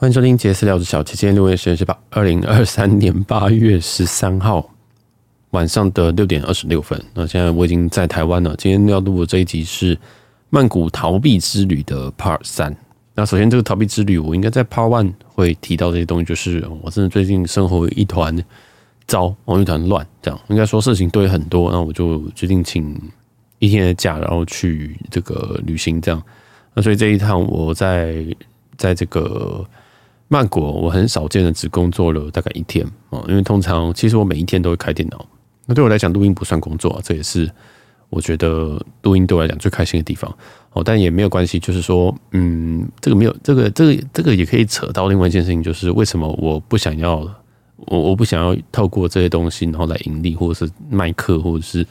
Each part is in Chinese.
欢迎收听杰斯聊的小七，今天六月十日是八二零二三年八月十三号晚上的六点二十六分。那现在我已经在台湾了。今天要录的这一集是曼谷逃避之旅的 Part 三。那首先，这个逃避之旅，我应该在 Part One 会提到这些东西，就是我真的最近生活一团糟，一团乱，这样应该说事情堆很多。那我就决定请一天的假，然后去这个旅行，这样。那所以这一趟我在在这个。曼谷，我很少见的只工作了大概一天啊，因为通常其实我每一天都会开电脑。那对我来讲，录音不算工作啊，这也是我觉得录音对我来讲最开心的地方哦。但也没有关系，就是说，嗯，这个没有这个这个这个也可以扯到另外一件事情，就是为什么我不想要我我不想要透过这些东西然后来盈利，或者是卖课，或者是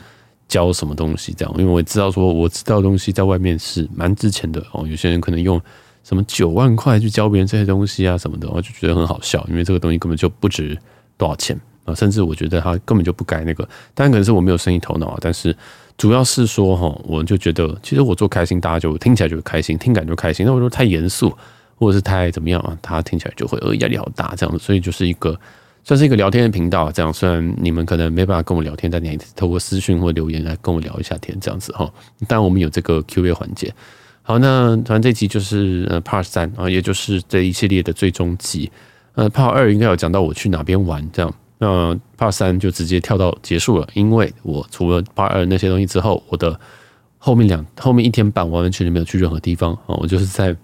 教什么东西这样？因为我知道说我知道东西在外面是蛮值钱的哦。有些人可能用。什么九万块去教别人这些东西啊什么的，我就觉得很好笑，因为这个东西根本就不值多少钱啊，甚至我觉得它根本就不该那个。当然可能是我没有生意头脑，但是主要是说哈，我就觉得其实我做开心，大家就听起来就开心，听感就开心。那我说太严肃或者是太怎么样啊，他听起来就会呃压力好大这样子。所以就是一个算是一个聊天的频道，这样虽然你们可能没办法跟我聊天，但你还透过私讯或留言来跟我聊一下天这样子哈。当然我们有这个 Q&A 环节。好，那反正这集就是呃 Part 三啊，也就是这一系列的最终集。呃，Part 二应该有讲到我去哪边玩这样，那 Part 三就直接跳到结束了，因为我除了 Part 二那些东西之后，我的后面两后面一天半完完全全没有去任何地方啊，我就是在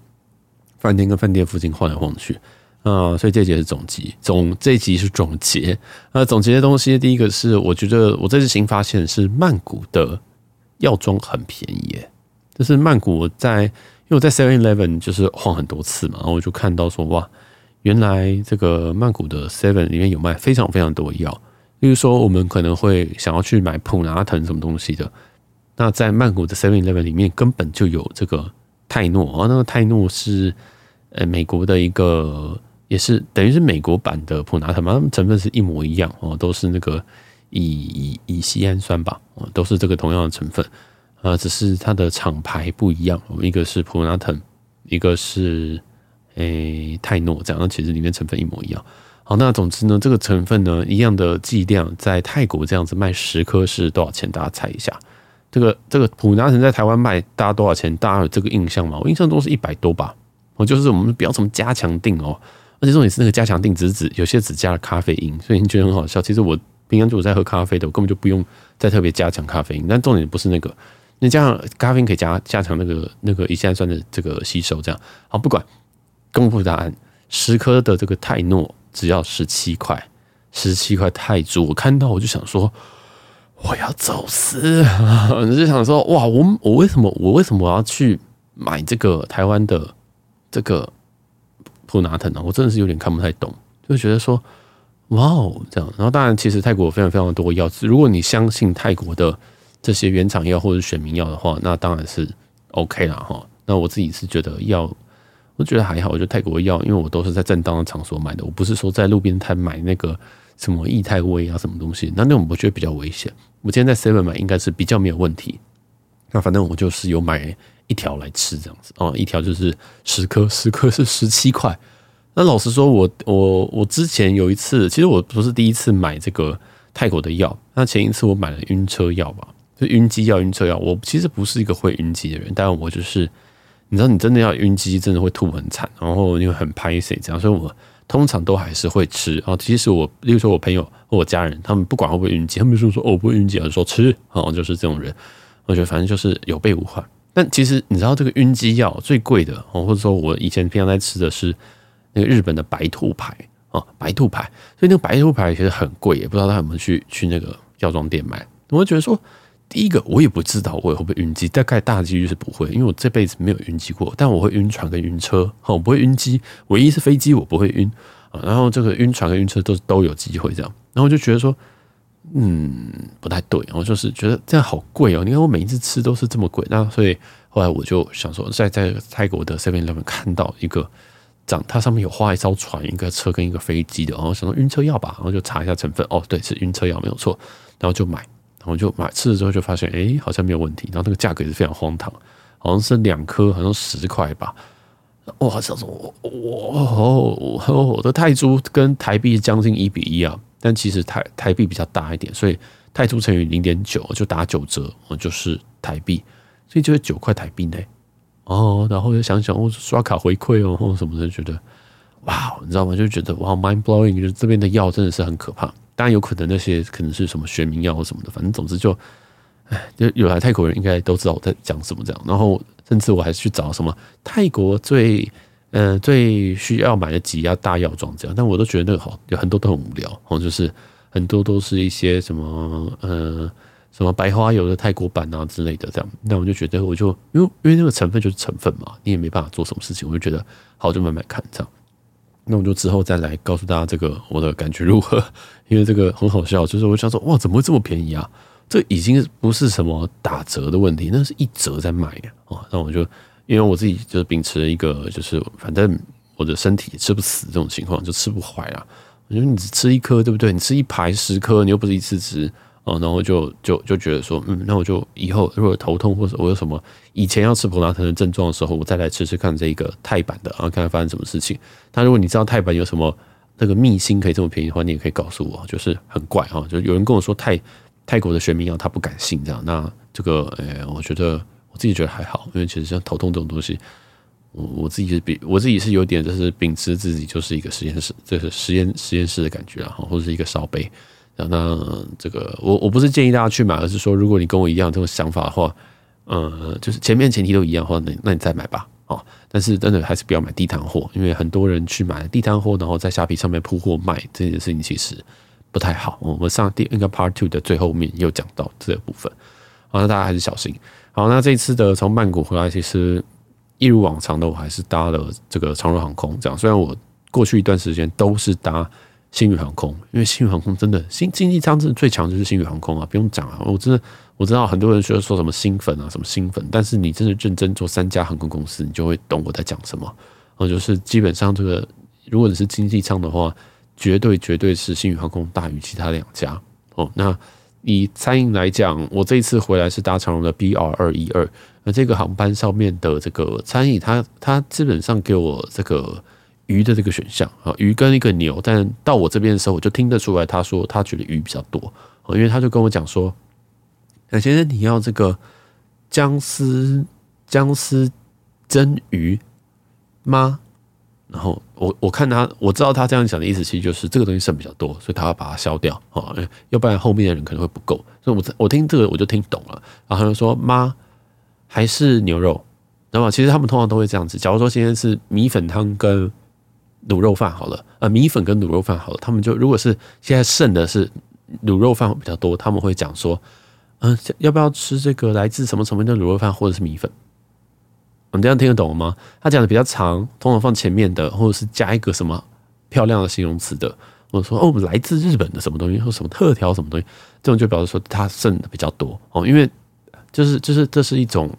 饭店跟饭店附近晃来晃去啊，所以这集是总集总这一集是总结。那总结的东西，第一个是我觉得我这次新发现是曼谷的药妆很便宜耶。就是曼谷在，因为我在 Seven Eleven 就是晃很多次嘛，然后我就看到说哇，原来这个曼谷的 Seven 里面有卖非常非常多药，例如说我们可能会想要去买普拿疼什么东西的，那在曼谷的 Seven Eleven 里面根本就有这个泰诺，然后那个泰诺是呃美国的一个，也是等于是美国版的普拿疼嘛，它们成分是一模一样哦，都是那个乙乙乙酰氨酸吧，哦都是这个同样的成分。啊，只是它的厂牌不一样，我们一个是普拉腾，一个是诶、泰诺，这样，那其实里面成分一模一样。好，那总之呢，这个成分呢，一样的剂量，在泰国这样子卖十颗是多少钱？大家猜一下。这个这个普拉腾在台湾卖大家多少钱？大家有这个印象吗？我印象中是一百多吧。我就是我们不要什么加强定哦，而且重点是那个加强定只是指有些只加了咖啡因，所以你觉得很好笑。其实我平常就我在喝咖啡的，我根本就不用再特别加强咖啡因。但重点不是那个。那这样咖啡因可以加加强那个那个乙酰氨酸的这个吸收，这样好不管。公布答案，十颗的这个泰诺只要十七块，十七块泰铢。我看到我就想说，我要走私，我就想说，哇，我我为什么我为什么我要去买这个台湾的这个普拿疼呢？我真的是有点看不太懂，就觉得说，哇哦，这样。然后当然，其实泰国非常非常多药，如果你相信泰国的。这些原厂药或者选民药的话，那当然是 OK 啦哈。那我自己是觉得药，我觉得还好。我觉得泰国药，因为我都是在正当的场所买的，我不是说在路边摊买那个什么易泰威啊什么东西，那那种我觉得比较危险。我今天在 Seven 买应该是比较没有问题。那反正我就是有买一条来吃这样子哦，一条就是十颗，十颗是十七块。那老实说，我我我之前有一次，其实我不是第一次买这个泰国的药，那前一次我买了晕车药吧。就晕机药、晕车药，我其实不是一个会晕机的人，但我就是，你知道，你真的要晕机，真的会吐很惨，然后又很拍谢这样，所以我通常都还是会吃。然后其实我，例如说我朋友或我家人，他们不管会不会晕机，他们就说哦，我不会晕机，就说吃，哦，就是这种人。我觉得反正就是有备无患。但其实你知道，这个晕机药最贵的，或者说我以前平常在吃的是那个日本的白兔牌啊，白兔牌，所以那个白兔牌其实很贵，也不知道他有没有去去那个药妆店买。我会觉得说。第一个，我也不知道我会不会晕机，大概大几率是不会，因为我这辈子没有晕机过。但我会晕船跟晕车，哈我不会晕机，唯一是飞机我不会晕啊。然后这个晕船跟晕车都都有机会这样。然后我就觉得说，嗯，不太对。然后就是觉得这样好贵哦。你看我每一次吃都是这么贵，那所以后来我就想说，在在泰国的 Seven Eleven 看到一个长，它上面有画一艘船、一个车跟一个飞机的，然后想说晕车药吧，然后就查一下成分，哦，对，是晕车药没有错，然后就买。我就买吃了之后就发现，哎，好像没有问题。然后那个价格也是非常荒唐，好像是两颗，好像十块吧。哇，想说，哇哦哦，我的泰铢跟台币将近一比一啊，但其实台台币比较大一点，所以泰铢乘以零点九就打九折，我就是台币，所以就是九块台币呢。哦，然后又想想，我刷卡回馈哦，什么的，觉得哇，你知道吗？就觉得哇，mind blowing，就是这边的药真的是很可怕。当然有可能那些可能是什么学名药或什么的，反正总之就，哎，就有来泰国人应该都知道我在讲什么这样。然后甚至我还是去找什么泰国最、呃、最需要买的几家大药妆这样，但我都觉得那个好有很多都很无聊哦，就是很多都是一些什么呃。什么白花油的泰国版啊之类的，这样，那我就觉得，我就因为因为那个成分就是成分嘛，你也没办法做什么事情，我就觉得好，就慢慢看这样。那我就之后再来告诉大家这个我的感觉如何，因为这个很好笑，就是我想说，哇，怎么会这么便宜啊？这已经不是什么打折的问题，那是一折在卖啊。哦，那我就因为我自己就是秉持一个，就是反正我的身体吃不死这种情况，就吃不坏啊。我觉得你只吃一颗，对不对？你吃一排十颗，你又不是一次吃。哦，然后就就就觉得说，嗯，那我就以后如果头痛或者我有什么以前要吃普拿疼的症状的时候，我再来吃吃看这个泰版的，然后看看发生什么事情。但如果你知道泰版有什么那个秘辛可以这么便宜的话，你也可以告诉我，就是很怪哈，就有人跟我说泰泰国的学名药他不敢信这样，那这个诶，我觉得我自己觉得还好，因为其实像头痛这种东西，我我自己是比我自己是有点就是秉持自己就是一个实验室，这是实验实验室的感觉啊，或者是一个烧杯。那这个我我不是建议大家去买，而是说如果你跟我一样这种想法的话，呃，就是前面前提都一样的话，那那你再买吧，哦。但是真的还是不要买地摊货，因为很多人去买地摊货，然后在虾皮上面铺货卖这件事情其实不太好。我们上第一个 part two 的最后面有讲到这个部分，好，那大家还是小心。好，那这一次的从曼谷回来，其实一如往常的，我还是搭了这个长荣航空。这样，虽然我过去一段时间都是搭。星宇航空，因为星宇航空真的新经济舱真的最强就是星宇航空啊，不用讲啊，我真的我知道很多人说说什么新粉啊，什么新粉，但是你真的认真做三家航空公司，你就会懂我在讲什么。哦，就是基本上这个，如果你是经济舱的话，绝对绝对是星宇航空大于其他两家。哦，那以餐饮来讲，我这一次回来是搭长荣的 BR 二一二，那这个航班上面的这个餐饮，它它基本上给我这个。鱼的这个选项啊，鱼跟一个牛，但到我这边的时候，我就听得出来，他说他觉得鱼比较多啊，因为他就跟我讲说，那先生你要这个姜丝姜丝蒸鱼吗？然后我我看他，我知道他这样讲的意思，其实就是这个东西剩比较多，所以他要把它消掉啊，要不然后面的人可能会不够。所以我我听这个我就听懂了，然后他就说妈还是牛肉，那么其实他们通常都会这样子。假如说今天是米粉汤跟卤肉饭好了，呃，米粉跟卤肉饭好了，他们就如果是现在剩的是卤肉饭比较多，他们会讲说，嗯，要不要吃这个来自什么什么的卤肉饭或者是米粉？你这样听得懂吗？他讲的比较长，通常放前面的，或者是加一个什么漂亮的形容词的，或者说哦，来自日本的什么东西，或什么特调什么东西，这种就表示说他剩的比较多哦，因为就是就是这是一种，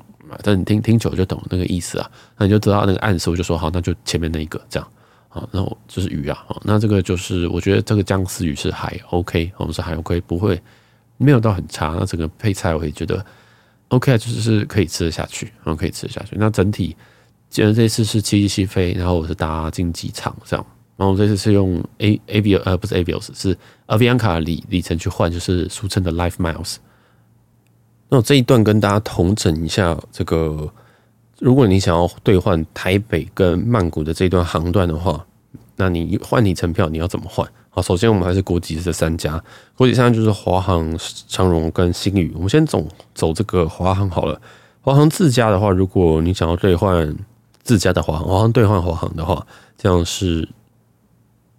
但你听听久就懂那个意思啊，那你就知道那个暗示，我就说好，那就前面那一个这样。啊，那我就是鱼啊，那这个就是我觉得这个姜丝鱼是还 OK，我们是还 OK，不会没有到很差。那整个配菜我也觉得 OK，就是可以吃得下去，然后可以吃得下去。那整体既然这次是七七飞，然后我是搭经济舱这样，然后我这次是用 A Avios 呃不是 Avios 是 Avianca 里里程去换，就是俗称的 Life Miles。那我这一段跟大家统整一下这个。如果你想要兑换台北跟曼谷的这段航段的话，那你换里程票你要怎么换？好，首先我们还是国际这三家，国际三家就是华航、长荣跟星宇。我们先走走这个华航好了。华航自家的话，如果你想要兑换自家的华航，华航兑换华航的话，这样是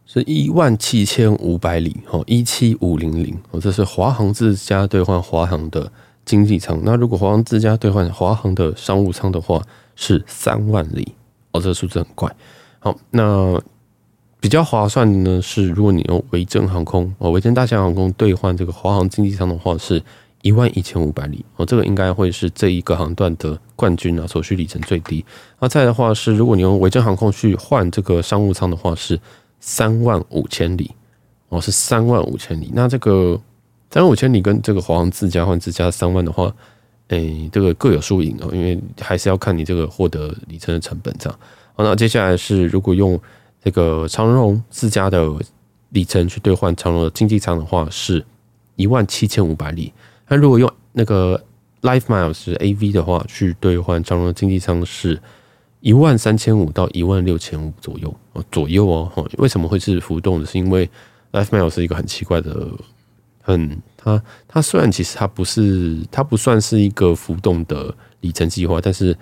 是一万七千五百里哦，一七五零零哦，这是华航自家兑换华航的。经济舱，那如果华航自家兑换华航的商务舱的话，是三万里哦，这个数字很怪。好，那比较划算的呢是，如果你用维珍航空哦，维珍大西洋航空兑换这个华航经济舱的话，是一万一千五百里哦，这个应该会是这一个航段的冠军啊，所需里程最低。那再的话是，如果你用维珍航空去换这个商务舱的话，是三万五千里哦，是三万五千里。那这个。三万五千里跟这个华航自家换自家三万的话，诶、这个各有输赢哦，因为还是要看你这个获得里程的成本这样。好，那接下来是如果用这个长荣自家的里程去兑换长荣的经济舱的话，是一万七千五百里。那如果用那个 Life Miles 是 AV 的话，去兑换长荣的经济舱是一万三千五到一万六千五左右哦，左右哦。为什么会是浮动的？是因为 Life Miles 是一个很奇怪的，很它它虽然其实它不是它不算是一个浮动的里程计划，但是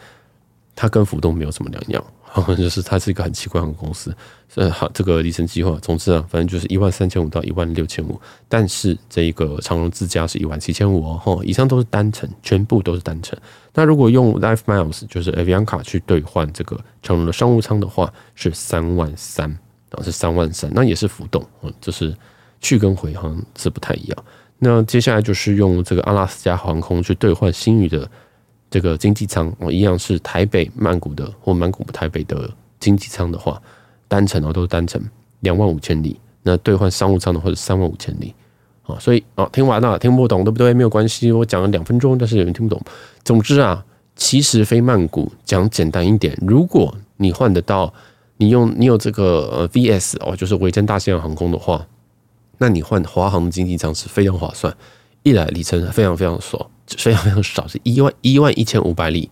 它跟浮动没有什么两样。就是它是一个很奇怪的公司，呃，好，这个里程计划，总之啊，反正就是一万三千五到一万六千五，但是这一个长荣自驾是一万七千五哦，以上都是单程，全部都是单程。那如果用 Life Miles 就是 Avianca 去兑换这个长荣的商务舱的话，是三万三啊，是三万三，那也是浮动，嗯，就是去跟回好像是不太一样。那接下来就是用这个阿拉斯加航空去兑换新宇的。这个经济舱哦，一样是台北曼谷的或曼谷台北的经济舱的话，单程哦都是单程两万五千里。那兑换商务舱的话是三万五千里啊。所以啊，听完了听不懂对不对？没有关系，我讲了两分钟，但是有人听不懂。总之啊，其实飞曼谷讲简单一点，如果你换得到，你用你有这个呃 VS 哦，就是维珍大西洋航空的话，那你换华航经济舱是非常划算，一来里程非常非常少。非常非常少，是一万一万一千五百里。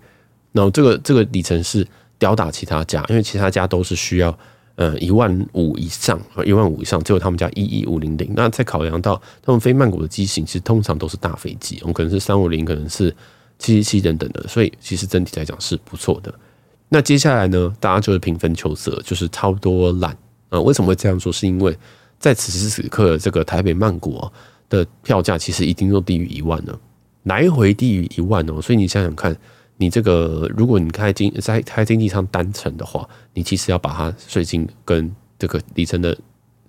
然后这个这个里程是吊打其他家，因为其他家都是需要呃一万五以上，一万五以上，只有他们家一一五零零。那再考量到他们飞曼谷的机型，其实通常都是大飞机，我们可能是三五零，可能是七七七等等的，所以其实整体来讲是不错的。那接下来呢，大家就是平分秋色，就是差不多烂啊。为什么会这样说？是因为在此时此刻，这个台北曼谷的票价其实已经都低于一万了。来回低于一万哦，所以你想想看，你这个如果你开经在开经济舱单程的话，你其实要把它税金跟这个里程的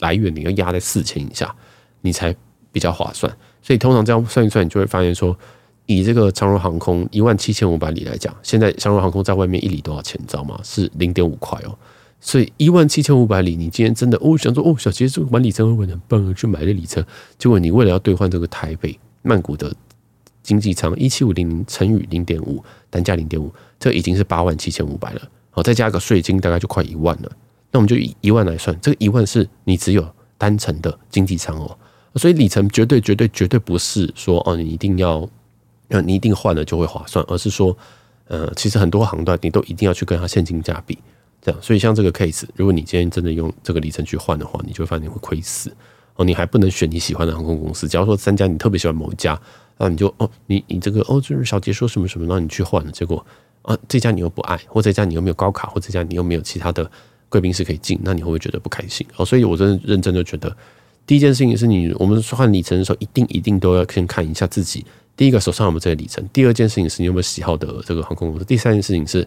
来源，你要压在四千以下，你才比较划算。所以通常这样算一算，你就会发现说，以这个长荣航空一万七千五百里来讲，现在长荣航空在外面一里多少钱，你知道吗？是零点五块哦。所以一万七千五百里，你今天真的哦想说哦，小杰这个买里程会不会很棒，去买了里程，结果你为了要兑换这个台北曼谷的。经济舱一七五零零乘以零点五，单价零点五，这已经是八万七千五百了。好，再加个税金，大概就快一万了。那我们就以一万来算，这个一万是你只有单程的经济舱哦。所以里程绝对绝对绝对不是说哦，你一定要，你一定换了就会划算，而是说，呃，其实很多航段你都一定要去跟它现金价比，这样。所以像这个 case，如果你今天真的用这个里程去换的话，你就会发现你会亏死哦。你还不能选你喜欢的航空公司，假如说三家你特别喜欢某一家。那你就哦，你你这个哦，就是小杰说什么什么，让你去换了，结果啊，这家你又不爱，或这家你又没有高卡，或这家你又没有其他的贵宾室可以进，那你会不会觉得不开心？哦，所以我真的认真的觉得，第一件事情是你我们换里程的时候，一定一定都要先看一下自己，第一个手上有没有这个里程，第二件事情是你有没有喜好的这个航空公司，第三件事情是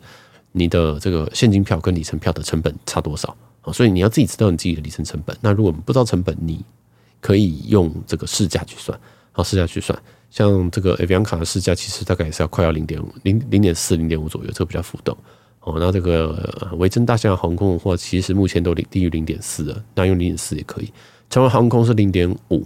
你的这个现金票跟里程票的成本差多少啊？所以你要自己知道你自己的里程成本。那如果不知道成本，你可以用这个市价去算，好，市价去算。像这个 Avianca 的市价，其实大概也是要快要零点五、零零点四、零点五左右，这个比较浮动哦。那这个维珍大西洋航空的话，其实目前都低于零点四了，那用零点四也可以。长荣航空是零点五，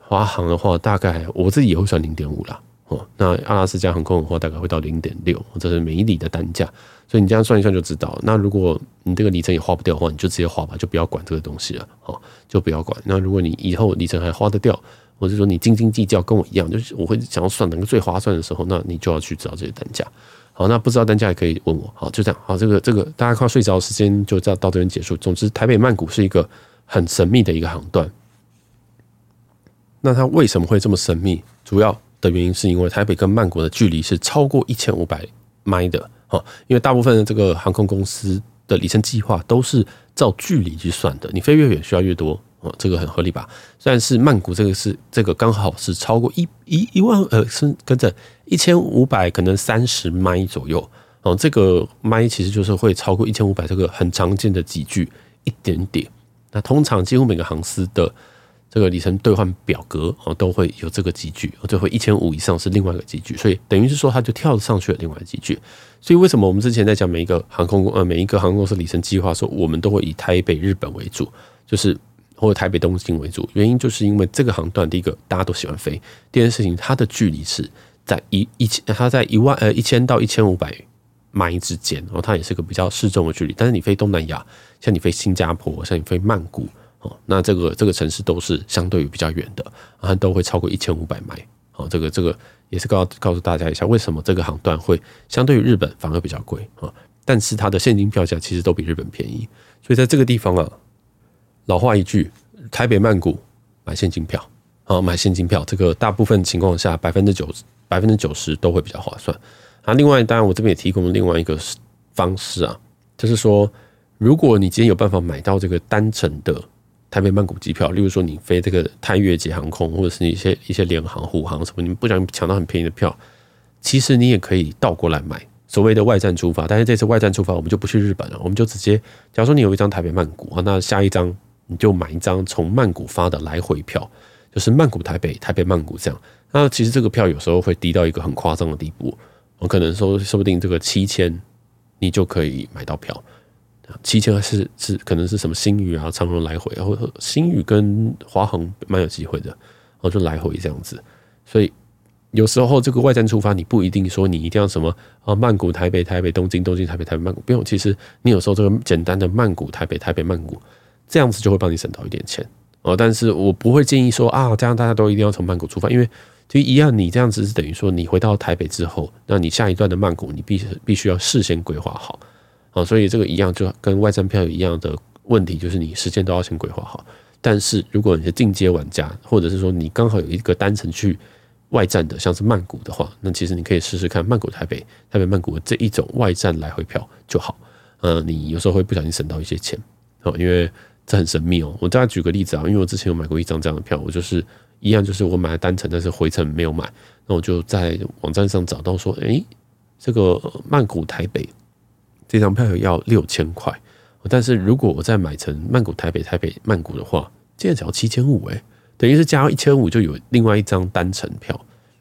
华航的话大概我自己也会算零点五啦。哦。那阿拉斯加航空的话，大概会到零点六，这是每一里的单价。所以你这样算一算就知道。那如果你这个里程也花不掉的话，你就直接花吧，就不要管这个东西了。哦，就不要管。那如果你以后里程还花得掉，或者说你斤斤计较，跟我一样，就是我会想要算哪个最划算的时候，那你就要去知道这些单价。好，那不知道单价也可以问我。好，就这样。好，这个这个大家快睡着，时间就这样到这边结束。总之，台北曼谷是一个很神秘的一个航段。那它为什么会这么神秘？主要的原因是因为台北跟曼谷的距离是超过一千五百迈的。好，因为大部分的这个航空公司的里程计划都是照距离去算的，你飞越远需要越多。哦，这个很合理吧？但是曼谷这个是这个刚好是超过一一一万呃，是跟着一千五百可能三十迈左右哦。这个迈其实就是会超过一千五百，这个很常见的几距一点点。那通常几乎每个航司的这个里程兑换表格哦都会有这个级距，就会一千五以上是另外一个级距，所以等于是说它就跳上去了另外一个级距。所以为什么我们之前在讲每一个航空公呃每一个航空公司里程计划的时候，我们都会以台北日本为主，就是。或者台北、东京为主，原因就是因为这个航段，第一个大家都喜欢飞，第二件事情它的距离是在一一千，它在一万呃一千到一千五百麦之间，然后它也是个比较适中的距离。但是你飞东南亚，像你飞新加坡，像你飞曼谷，哦，那这个这个城市都是相对于比较远的，啊都会超过一千五百迈。哦，这个这个也是告告诉大家一下，为什么这个航段会相对于日本反而比较贵啊？但是它的现金票价其实都比日本便宜，所以在这个地方啊，老话一句，台北曼谷买现金票啊，买现金票，这个大部分情况下百分之九十百分之九十都会比较划算。啊，另外当然我这边也提供了另外一个方式啊，就是说，如果你今天有办法买到这个单程的。台北曼谷机票，例如说你飞这个泰越捷航空，或者是一些一些联航、虎航什么，你不想抢到很便宜的票，其实你也可以倒过来买所谓的外站出发。但是这次外站出发，我们就不去日本了，我们就直接，假如说你有一张台北曼谷啊，那下一张你就买一张从曼谷发的来回票，就是曼谷台北、台北曼谷这样。那其实这个票有时候会低到一个很夸张的地步，我可能说说不定这个七千你就可以买到票。七千还是是可能是什么新宇啊、长荣来回然后新宇跟华航蛮有机会的，然后就来回这样子。所以有时候这个外站出发，你不一定说你一定要什么啊，曼谷、台北、台北、东京、东京、台北、台北、曼谷，不用。其实你有时候这个简单的曼谷、台北、台北、曼谷这样子就会帮你省到一点钱哦。但是我不会建议说啊，这样大家都一定要从曼谷出发，因为就一样，你这样子是等于说你回到台北之后，那你下一段的曼谷你必须必须要事先规划好。啊，所以这个一样，就跟外站票一样的问题，就是你时间都要先规划好。但是如果你是进阶玩家，或者是说你刚好有一个单程去外站的，像是曼谷的话，那其实你可以试试看曼谷台北、台北曼谷这一种外站来回票就好。呃，你有时候会不小心省到一些钱哦，因为这很神秘哦。我再举个例子啊，因为我之前有买过一张这样的票，我就是一样，就是我买了单程，但是回程没有买，那我就在网站上找到说，诶，这个曼谷台北。这张票要六千块，但是如果我再买成曼谷台北、台北曼谷的话，竟然只要七千五诶，等于是加一千五就有另外一张单程票，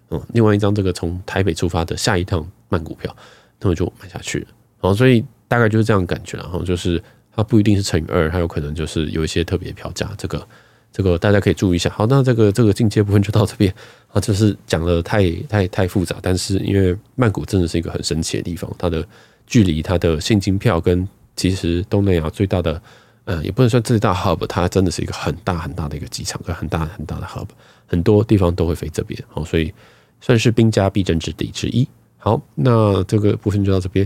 嗯，另外一张这个从台北出发的下一趟曼谷票，那我就买下去了。然后所以大概就是这样感觉，然后就是它不一定是乘以二，它有可能就是有一些特别票价，这个这个大家可以注意一下。好，那这个这个进阶部分就到这边啊，就是讲的太太太复杂，但是因为曼谷真的是一个很神奇的地方，它的。距离它的现金票跟其实东南亚最大的，呃，也不能算最大 hub，它真的是一个很大很大的一个机场，跟很大很大的 hub，很多地方都会飞这边，好，所以算是兵家必争之地之一。好，那这个部分就到这边，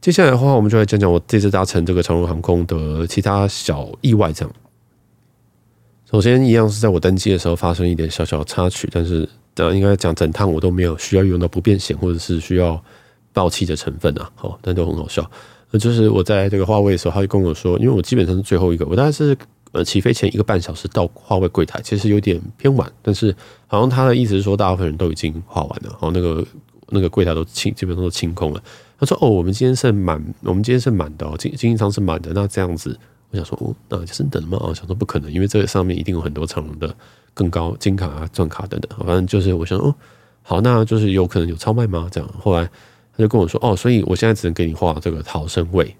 接下来的话，我们就来讲讲我这次搭乘这个长荣航空的其他小意外。这样，首先一样是在我登机的时候发生一点小小插曲，但是呃，应该讲整趟我都没有需要用到不便险，或者是需要。爆气的成分啊，好，但都很好笑。那就是我在这个划位的时候，他就跟我说，因为我基本上是最后一个，我大概是呃起飞前一个半小时到划位柜台，其实有点偏晚，但是好像他的意思是说，大部分人都已经画完了，好，那个那个柜台都清，基本上都清空了。他说：“哦，我们今天是满，我们今天是满的哦，经经济舱是满的。那这样子，我想说，哦，那就是等吗？哦想说不可能，因为这个上面一定有很多长荣的更高金卡啊、钻卡等等。反正就是我想，哦，好，那就是有可能有超卖吗？这样后来。”他就跟我说：“哦，所以我现在只能给你画这个逃生位，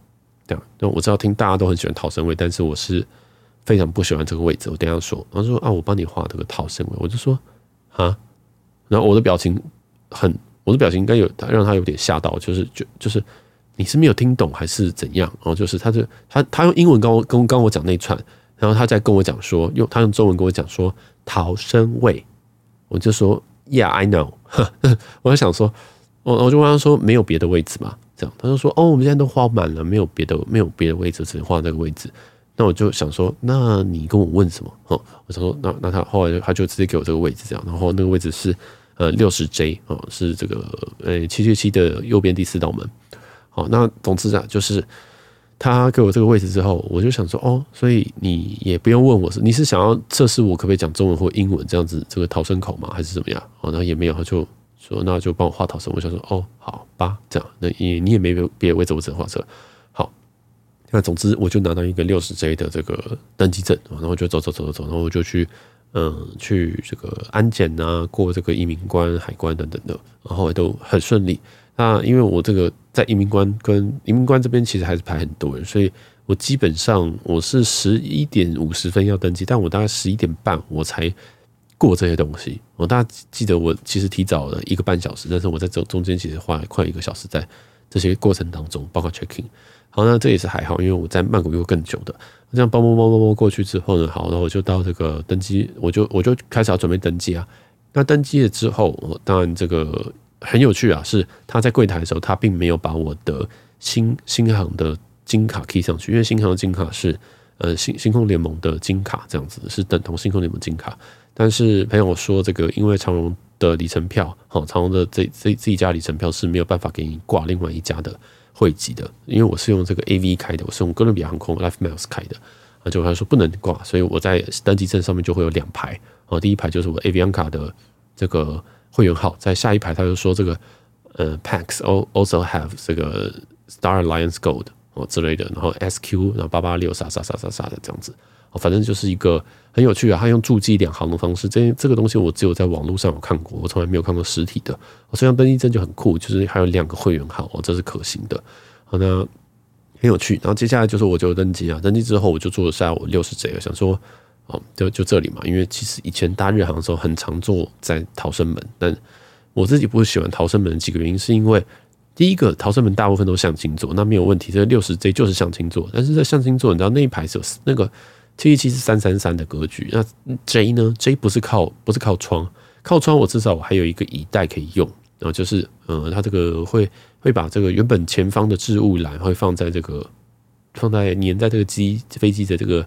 这样。那我知道听大家都很喜欢逃生位，但是我是非常不喜欢这个位置。我等一下说。然后说啊，我帮你画这个逃生位。我就说啊，然后我的表情很，我的表情应该有让他有点吓到，就是就就是你是没有听懂还是怎样？然后就是他就他他用英文跟我跟跟我讲那串，然后他在跟我讲说用他用中文跟我讲说逃生位，我就说 Yeah, I know。我就想说。”我我就问他说，没有别的位置吗？这样他就说哦，我们现在都画满了，没有别的没有别的位置，只能画这个位置。那我就想说，那你跟我问什么？哦，我说，那那他后来他就直接给我这个位置，这样。然后那个位置是呃六十 J 哦，是这个呃七七七的右边第四道门。好，那总之啊，就是他给我这个位置之后，我就想说哦，所以你也不用问我是你是想要测试我可不可以讲中文或英文这样子这个逃生口吗？还是怎么样？哦，那也没有，他就。说那就帮我画逃生，我想说哦，好吧，这样，那你你也没别的位置，我只能画这。好，那总之我就拿到一个六十 J 的这个登机证，然后就走走走走走，然后我就去嗯去这个安检啊，过这个移民关、海关等等的，然后都很顺利。那因为我这个在移民关跟移民关这边其实还是排很多人，所以我基本上我是十一点五十分要登机，但我大概十一点半我才。过这些东西，我大家记得我其实提早了一个半小时，但是我在这中间其实花了快一个小时在这些过程当中，包括 checking。好，那这也是还好，因为我在曼谷又更久的，这样包包包包包过去之后呢，好，然后我就到这个登机，我就我就开始要准备登机啊。那登机了之后，我当然这个很有趣啊，是他在柜台的时候，他并没有把我的新新航的金卡 key 上去，因为新航的金卡是呃星星空联盟的金卡，这样子是等同星空联盟金卡。但是朋友说，这个因为长荣的里程票，好，长荣的这这这一家里程票是没有办法给你挂另外一家的。汇集的，因为我是用这个 AV 开的，我是用哥伦比亚航空 LifeMiles 开的，啊，就他说不能挂，所以我在登机证上面就会有两排，啊，第一排就是我 Avianca 的这个会员号，在下一排他就说这个呃 PAX also have 这个 Star Alliance Gold 哦之类的，然后 SQ 然后八八六啥啥啥啥啥的这样子。哦反正就是一个很有趣啊，他用驻机两行的方式，这这个东西我只有在网络上有看过，我从来没有看过实体的。这张登机证就很酷，就是还有两个会员号，哦这是可行的。好，那很有趣。然后接下来就是我就登机啊，登机之后我就坐下我六十 J，想说哦，就就这里嘛，因为其实以前搭日航的时候很常坐在逃生门，但我自己不喜欢逃生门几个原因，是因为第一个逃生门大部分都是向前坐，那没有问题，这六十 J 就是向前坐，但是在向前坐，你知道那一排是有那个。七一七是三三三的格局，那 J 呢？J 不是靠不是靠窗，靠窗我至少我还有一个椅带可以用，然后就是呃，它这个会会把这个原本前方的置物篮会放在这个放在粘在这个机飞机的这个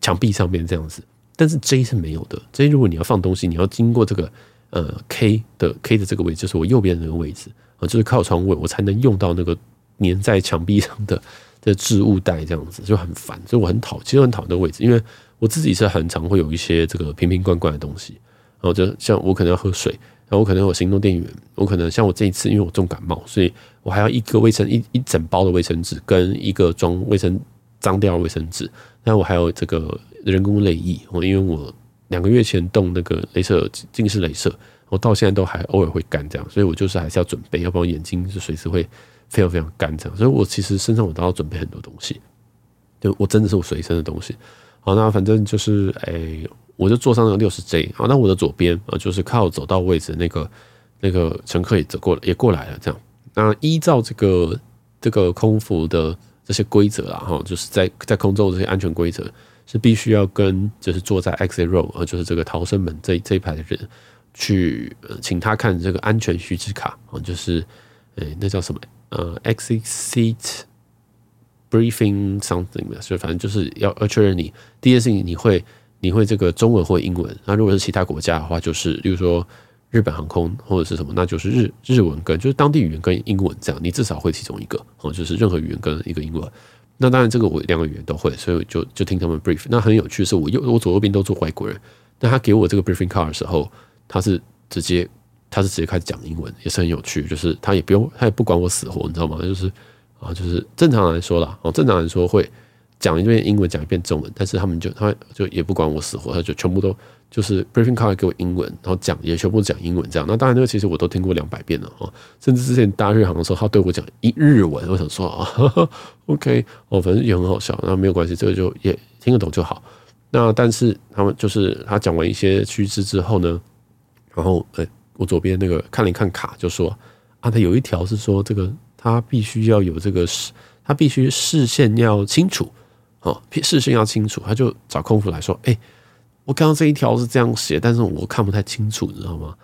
墙壁上面这样子，但是 J 是没有的。J 如果你要放东西，你要经过这个呃 K 的 K 的这个位置，就是我右边的那个位置啊，就是靠窗位，我才能用到那个粘在墙壁上的。的置物袋这样子就很烦，所以我很讨，其实很讨厌位置，因为我自己是很常会有一些这个瓶瓶罐罐的东西，然后就像我可能要喝水，然后我可能有行动电源，我可能像我这一次，因为我重感冒，所以我还要一个卫生一一整包的卫生纸跟一个装卫生脏掉的卫生纸，那我还有这个人工泪液，我因为我两个月前动那个镭射近视镭射，我到现在都还偶尔会干这样，所以我就是还是要准备，要不然眼睛是随时会。非常非常干这样，所以我其实身上我都要准备很多东西，就我真的是我随身的东西。好，那反正就是，哎、我就坐上那个六十 J。好，那我的左边啊，就是靠走到位置那个那个乘客也走过，也过来了。这样，那依照这个这个空服的这些规则啊，哈，就是在在空中的这些安全规则是必须要跟就是坐在 exit row 啊，就是这个逃生门这这一排的人去，呃，请他看这个安全须知卡啊，就是，哎、那叫什么？呃，exit seat briefing something 的，所以反正就是要要确认你第一件事情，你会你会这个中文或英文。那如果是其他国家的话，就是例如说日本航空或者是什么，那就是日日文跟就是当地语言跟英文这样，你至少会其中一个哦，就是任何语言跟一个英文。那当然这个我两个语言都会，所以就就听他们 brief。那很有趣的是，我右我左右边都做外国人，那他给我这个 briefing card 的时候，他是直接。他是直接开始讲英文，也是很有趣。就是他也不用，他也不管我死活，你知道吗？就是啊，就是正常来说啦，哦，正常来说会讲一遍英文，讲一遍中文。但是他们就他就也不管我死活，他就全部都就是 briefing card 给我英文，然后讲也全部讲英文这样。那当然，那个其实我都听过两百遍了哦。甚至之前搭日航的时候，他对我讲一日文，我想说啊呵呵，OK，哦，反正也很好笑。那没有关系，这个就也听得懂就好。那但是他们就是他讲完一些须知之后呢，然后诶。我左边那个看了一看卡，就说啊，他有一条是说这个他必须要有这个视，他必须视线要清楚哦，视线要清楚，他就找空服来说，哎，我刚刚这一条是这样写，但是我看不太清楚，你知道吗？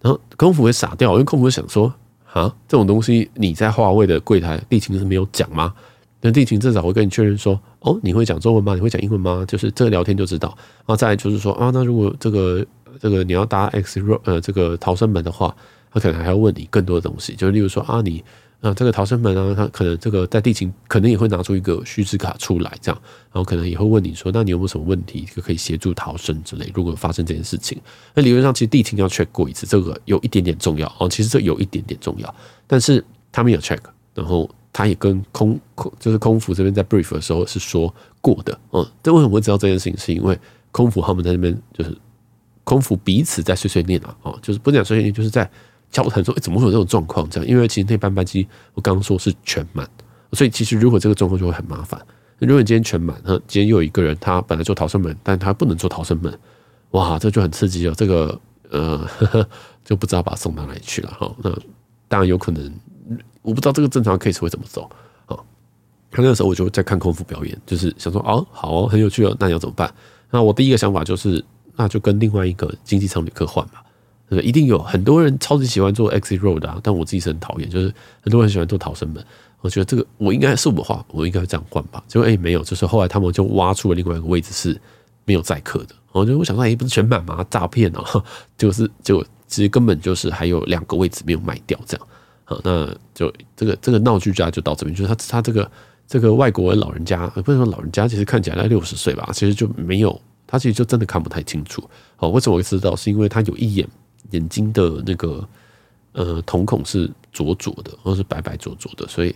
然后空服会傻掉，因为空服会想说啊，这种东西你在划位的柜台地勤是没有讲吗？那地勤至少会跟你确认说，哦，你会讲中文吗？你会讲英文吗？就是这个聊天就知道。然后再就是说啊，那如果这个。这个你要搭 X row 呃，这个逃生门的话，他可能还要问你更多的东西，就是例如说啊，你啊这个逃生门啊，他可能这个在地勤可能也会拿出一个须知卡出来，这样，然后可能也会问你说，那你有没有什么问题，就可以协助逃生之类。如果发生这件事情，那理论上其实地勤要 check 过一次，这个有一点点重要哦，其实这有一点点重要，但是他们有 check，然后他也跟空空就是空服这边在 brief 的时候是说过的，嗯，这为什么会知道这件事情？是因为空服他们在那边就是。空服彼此在碎碎念啊，哦，就是不讲碎碎念，就是在交谈说，哎，怎么会有这种状况？这样，因为其实那班班机我刚刚说是全满，所以其实如果这个状况就会很麻烦。如果你今天全满，那今天又有一个人他本来做逃生门，但他不能做逃生门，哇，这就很刺激了。这个呃呵呵，就不知道把他送到哪里去了哈。那当然有可能我不知道这个正常 case 会怎么走啊。那个时候我就在看空腹表演，就是想说哦，好哦，很有趣哦，那你要怎么办？那我第一个想法就是，那就跟另外一个经济舱旅客换吧。对，一定有很多人超级喜欢坐 XZ row 的啊，但我自己是很讨厌，就是很多人喜欢坐逃生门。我觉得这个我应该是我的话，我应该会这样换吧。结果哎，没有，就是后来他们就挖出了另外一个位置是没有载客的。我就我想说，哎，不是全满吗？诈骗哦，就是就其实根本就是还有两个位置没有卖掉，这样。好，那就这个这个闹剧家就到这边，就是他他这个这个外国人老人家，不是说老人家，其实看起来在六十岁吧，其实就没有，他其实就真的看不太清楚。好，为什么我会知道？是因为他有一眼眼睛的那个呃瞳孔是浊浊的，或是白白浊浊的，所以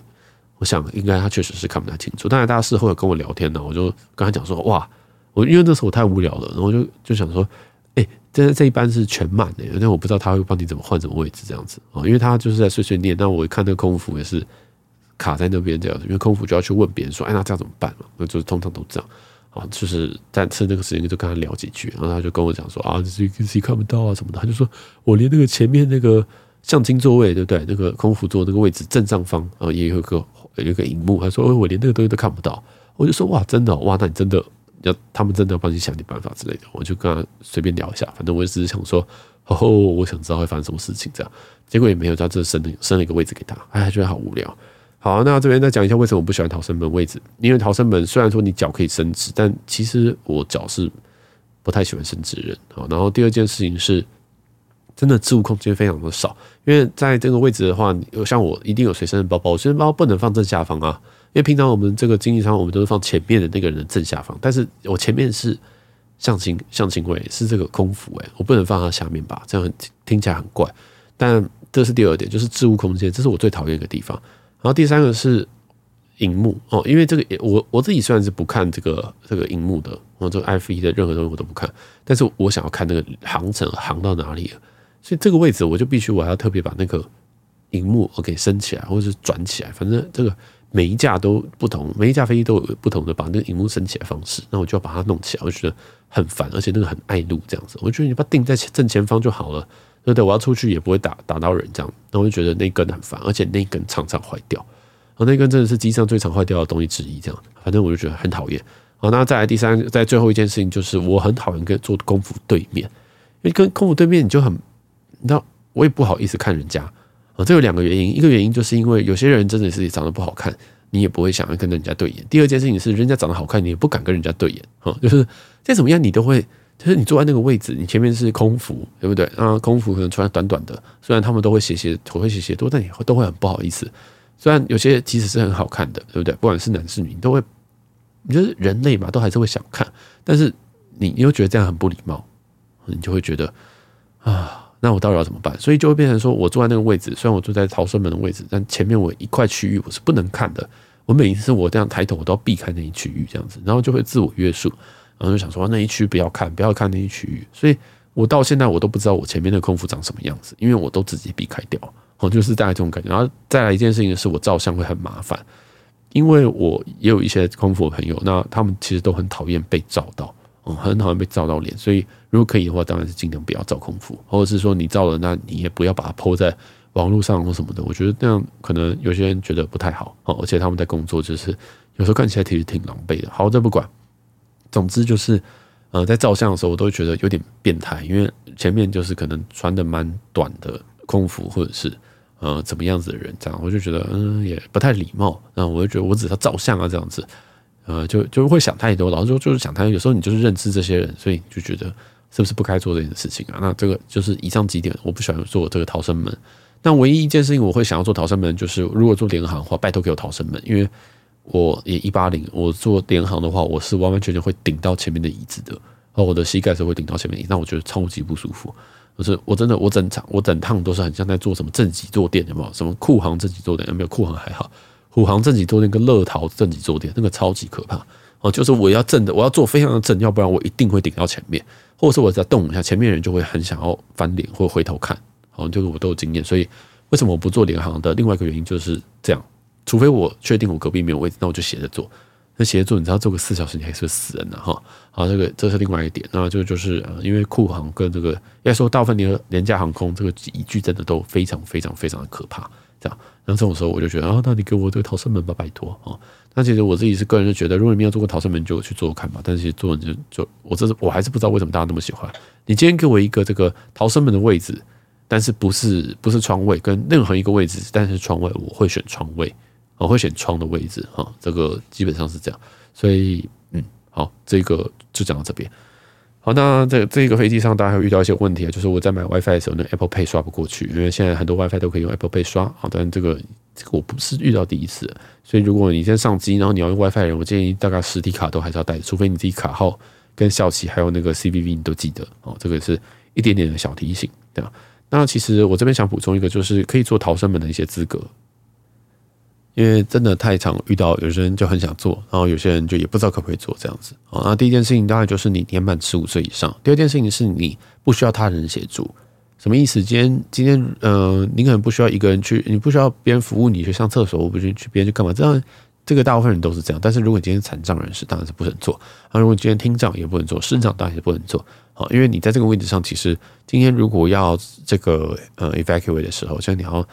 我想应该他确实是看不太清楚。当然，大家事后有跟我聊天呢，我就跟他讲说，哇，我因为那时候我太无聊了，然后就就想说。哎，这这一班是全满的，但我不知道他会帮你怎么换什么位置这样子啊，因为他就是在碎碎念。那我一看那个空服也是卡在那边这样子，因为空服就要去问别人说，哎，那这样怎么办嘛？那就是通常都这样啊，就是在趁那个时间就跟他聊几句，然后他就跟我讲说啊，自己自己看不到啊什么的，他就说我连那个前面那个相亲座位对不对？那个空腹座那个位置正上方啊，也有一个有一个荧幕，他说我连那个东西都看不到，我就说哇，真的哇，那你真的。要他们真的要帮你想点办法之类的，我就跟他随便聊一下，反正我只是想说，哦，我想知道会发生什么事情这样，结果也没有，他这升了升了一个位置给他，哎，觉得好无聊。好，那这边再讲一下为什么我不喜欢逃生门位置，因为逃生门虽然说你脚可以伸直，但其实我脚是不太喜欢伸直的人。好，然后第二件事情是，真的置物空间非常的少，因为在这个位置的话，像我一定有随身的包包，随身包不能放正下方啊。因为平常我们这个经济舱，我们都是放前面的那个人的正下方，但是我前面是向心向心位，是这个空服诶，我不能放他下面吧？这样听起来很怪。但这是第二点，就是置物空间，这是我最讨厌的地方。然后第三个是荧幕哦，因为这个我我自己虽然是不看这个这个荧幕的，我这个 F 一的任何东西我都不看，但是我想要看那个航程航到哪里了，所以这个位置我就必须我还要特别把那个荧幕我给升起来，或者是转起来，反正这个。每一架都不同，每一架飞机都有不同的把那个荧幕升起来方式，那我就要把它弄起来，我就觉得很烦，而且那个很爱路这样子。我觉得你把它定在正前方就好了，对不对？我要出去也不会打打到人这样。那我就觉得那根很烦，而且那根常常坏掉。啊，那根真的是机上最常坏掉的东西之一。这样，反正我就觉得很讨厌。好，那再来第三，在最后一件事情就是，我很讨厌跟坐空服对面，因为跟空服对面你就很，你知道，我也不好意思看人家。啊，这有两个原因，一个原因就是因为有些人真的是长得不好看，你也不会想要跟人家对眼。第二件事情是，人家长得好看，你也不敢跟人家对眼。哈，就是再怎么样，你都会，就是你坐在那个位置，你前面是空服，对不对？啊，空服可能穿短短的，虽然他们都会斜斜，头会斜斜多，但你都会很不好意思。虽然有些其实是很好看的，对不对？不管是男是女，你都会，你觉得人类嘛，都还是会想看，但是你你又觉得这样很不礼貌，你就会觉得啊。那我到底要怎么办？所以就会变成说，我坐在那个位置，虽然我坐在逃生门的位置，但前面我一块区域我是不能看的。我每一次我这样抬头，我都要避开那一区域，这样子，然后就会自我约束，然后就想说那一区不要看，不要看那一区域。所以我到现在我都不知道我前面的空服长什么样子，因为我都自己避开掉。哦，就是大概这种感觉。然后再来一件事情是我照相会很麻烦，因为我也有一些空服的朋友，那他们其实都很讨厌被照到。哦，很讨厌被照到脸，所以如果可以的话，当然是尽量不要照空服，或者是说你照了，那你也不要把它抛在网络上或什么的。我觉得那样可能有些人觉得不太好哦，而且他们在工作就是有时候看起来其实挺狼狈的。好，这不管，总之就是呃，在照相的时候，我都会觉得有点变态，因为前面就是可能穿的蛮短的空服，或者是呃怎么样子的人，这样我就觉得嗯也不太礼貌。那我就觉得我只是照相啊，这样子。呃，就就会想太多，老是就就是想太多。有时候你就是认知这些人，所以就觉得是不是不该做这件事情啊？那这个就是以上几点，我不喜欢做这个逃生门。但唯一一件事情我会想要做逃生门，就是如果做联航的话，拜托给我逃生门，因为我也一八零，我做联航的话，我是完完全全会顶到前面的椅子的，而我的膝盖是会顶到前面椅子，那我觉得超级不舒服。就是我真的我整场我整趟都是很像在做什么正脊坐垫，有没有？什么酷航正脊坐垫没有？酷航还好。虎航正脊坐垫跟乐桃正脊坐垫，那个超级可怕哦！就是我要正的，我要坐非常的正，要不然我一定会顶到前面，或者是我只要动一下，前面人就会很想要翻脸或回头看。哦，就是我都有经验，所以为什么我不坐联航的？另外一个原因就是这样，除非我确定我隔壁没有位置，那我就斜着坐。那斜着坐，你知道坐个四小时，你还是会死人的哈。好，这个这是另外一点。那这个就是呃，因为酷航跟这个要说大部分廉廉价航空，这个级距真的都非常非常非常的可怕。这样。然后这种时候我就觉得啊，那你给我这个逃生门吧，拜托啊。那其实我自己是个人就觉得，如果你没有做过逃生门，就去做看吧。但是其实做就就我这是我还是不知道为什么大家那么喜欢。你今天给我一个这个逃生门的位置，但是不是不是窗位，跟任何一个位置，但是窗位，我会选窗位，我会选窗的位置哈。这个基本上是这样。所以嗯，好，这个就讲到这边。好，那这这个飞机上大家会遇到一些问题啊，就是我在买 WiFi 的时候，那 Apple Pay 刷不过去，因为现在很多 WiFi 都可以用 Apple Pay 刷。好，但这个这个我不是遇到第一次，所以如果你先上机，然后你要用 WiFi 的人，我建议大概实体卡都还是要带，除非你自己卡号跟效期还有那个 CVV 你都记得哦。这个是一点点的小提醒，对吧？那其实我这边想补充一个，就是可以做逃生门的一些资格。因为真的太常遇到，有些人就很想做，然后有些人就也不知道可不可以做这样子。好，那第一件事情当然就是你年满十五岁以上。第二件事情是你不需要他人协助，什么意思？今天今天，呃，你可能不需要一个人去，你不需要别人服务你去上厕所，我不去去别人去干嘛？这样这个大部分人都是这样。但是如果你今天残障人士，当然是不能做。那，如果今天听障也不能做，视障当然也不能做。好，因为你在这个位置上，其实今天如果要这个呃 evacuate 的时候，像你要。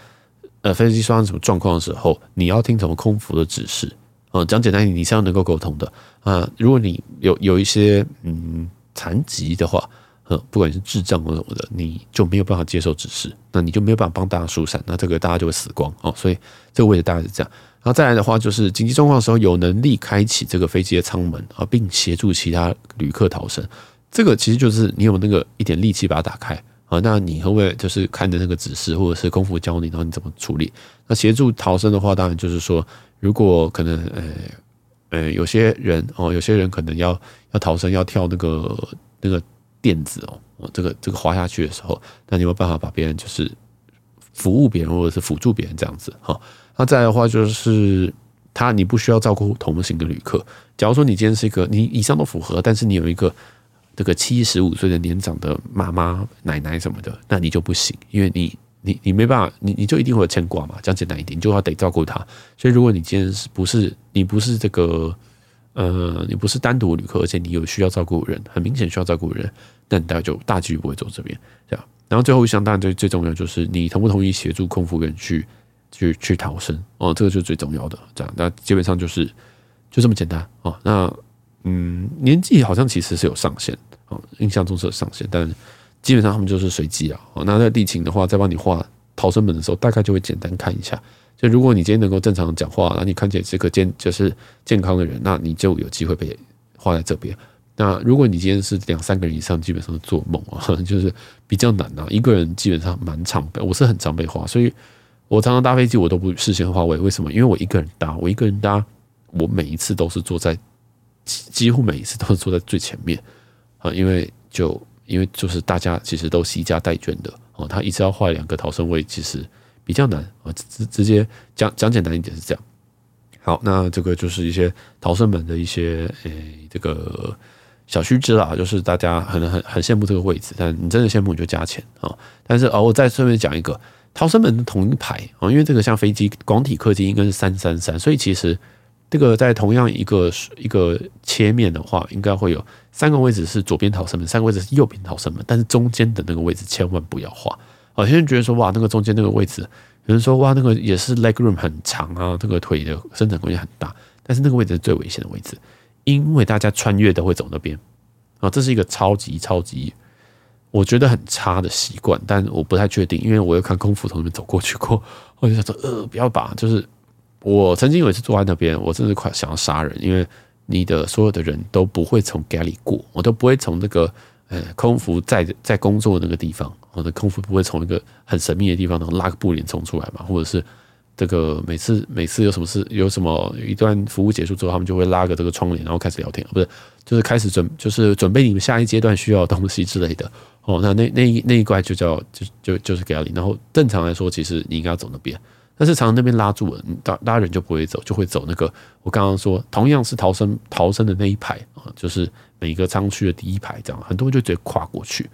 呃，飞机发生什么状况的时候，你要听从空服的指示。啊，讲简单一点，你是要能够沟通的啊。如果你有有一些嗯残疾的话，呃，不管是智障或什么的，你就没有办法接受指示，那你就没有办法帮大家疏散，那这个大家就会死光哦。所以这个位置大概是这样。然后再来的话，就是紧急状况的时候，有能力开启这个飞机的舱门啊，并协助其他旅客逃生。这个其实就是你有那个一点力气把它打开。啊，那你会不会就是看着那个指示，或者是空服教你，然后你怎么处理？那协助逃生的话，当然就是说，如果可能，呃，呃，有些人哦，有些人可能要要逃生，要跳那个那个垫子哦，这个这个滑下去的时候，那你有没有办法把别人就是服务别人，或者是辅助别人这样子？哈，那再来的话就是他，你不需要照顾同行的旅客。假如说你今天是一个你以上都符合，但是你有一个。这个七十五岁的年长的妈妈、奶奶什么的，那你就不行，因为你、你、你没办法，你、你就一定会有牵挂嘛。讲简单一点，你就要得照顾他。所以，如果你今天是不是你不是这个呃，你不是单独旅客，而且你有需要照顾人，很明显需要照顾人，那你大概就大几率不会走这边，这样。然后最后一项，当然最最重要就是你同不同意协助空服员去去去逃生哦，这个就是最重要的。这样，那基本上就是就这么简单哦。那。嗯，年纪好像其实是有上限哦，印象中是有上限，但基本上他们就是随机啊。哦那在地勤的话，在帮你画逃生门的时候，大概就会简单看一下。就如果你今天能够正常讲话，那你看起来是个健就是健康的人，那你就有机会被画在这边。那如果你今天是两三个人以上，基本上是做梦啊，就是比较难啊。一个人基本上蛮常被，我是很常被画，所以我常常搭飞机我都不事先画位。为什么？因为我一个人搭，我一个人搭，我每一次都是坐在。几乎每一次都是坐在最前面啊，因为就因为就是大家其实都一家带眷的哦，他一次要换两个逃生位，其实比较难啊。直直接讲讲简单一点是这样。好，那这个就是一些逃生门的一些诶这个小须知啦，就是大家很很很羡慕这个位置，但你真的羡慕你就加钱啊。但是哦，我再顺便讲一个逃生门的同一排啊，因为这个像飞机广体客机应该是三三三，所以其实。这个在同样一个一个切面的话，应该会有三个位置是左边逃生门，三个位置是右边逃生门，但是中间的那个位置千万不要画。有些人觉得说哇，那个中间那个位置，有人说哇，那个也是 leg room 很长啊，这个腿的伸展空间很大，但是那个位置是最危险的位置，因为大家穿越都会走那边啊，这是一个超级超级我觉得很差的习惯，但我不太确定，因为我有看空服从那边走过去过，我就想说呃，不要把就是。我曾经有一次坐在那边，我真是快想要杀人，因为你的所有的人都不会从 galley 过，我都不会从那个呃空服在在工作的那个地方，我的空服不会从一个很神秘的地方然后拉个布帘冲出来嘛，或者是这个每次每次有什么事有什么一段服务结束之后，他们就会拉个这个窗帘，然后开始聊天，不是就是开始准就是准备你们下一阶段需要的东西之类的。哦，那那那一那一块就叫就就就是 galley，然后正常来说，其实你应该要走那边。但是常常那边拉住了，拉拉人就不会走，就会走那个我刚刚说同样是逃生逃生的那一排啊，就是每个舱区的第一排这样，很多人就直接跨过去。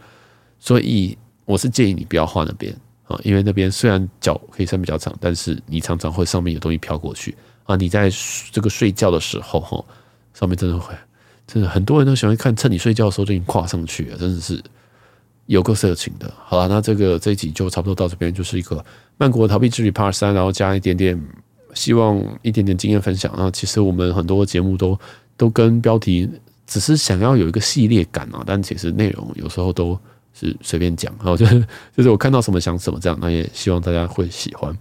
所以我是建议你不要画那边啊，因为那边虽然脚可以伸比较长，但是你常常会上面有东西飘过去啊。你在这个睡觉的时候哈，上面真的会真的很多人都喜欢看，趁你睡觉的时候就已经跨上去了，真的是有够色情的。好了，那这个这一集就差不多到这边，就是一个曼谷的逃避之旅 Part 三，然后加一点点希望一点点经验分享。那其实我们很多节目都都跟标题只是想要有一个系列感啊，但其实内容有时候都是随便讲，然后就是 就是我看到什么想什么这样。那也希望大家会喜欢。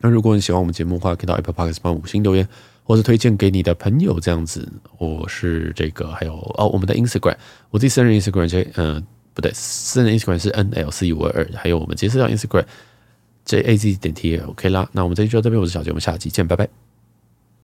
那如果你喜欢我们节目的话，可以到 Apple Podcast 帮五星留言。或是推荐给你的朋友这样子，我是这个，还有哦，我们的 Instagram，我自己私人 Instagram 这嗯、不对，私人 Instagram 是 N L C 五二二，还有我们杰斯的 Instagram J A Z 点 T L，OK 啦，那我们这期就到这边，我是小杰，我们下期见，拜拜。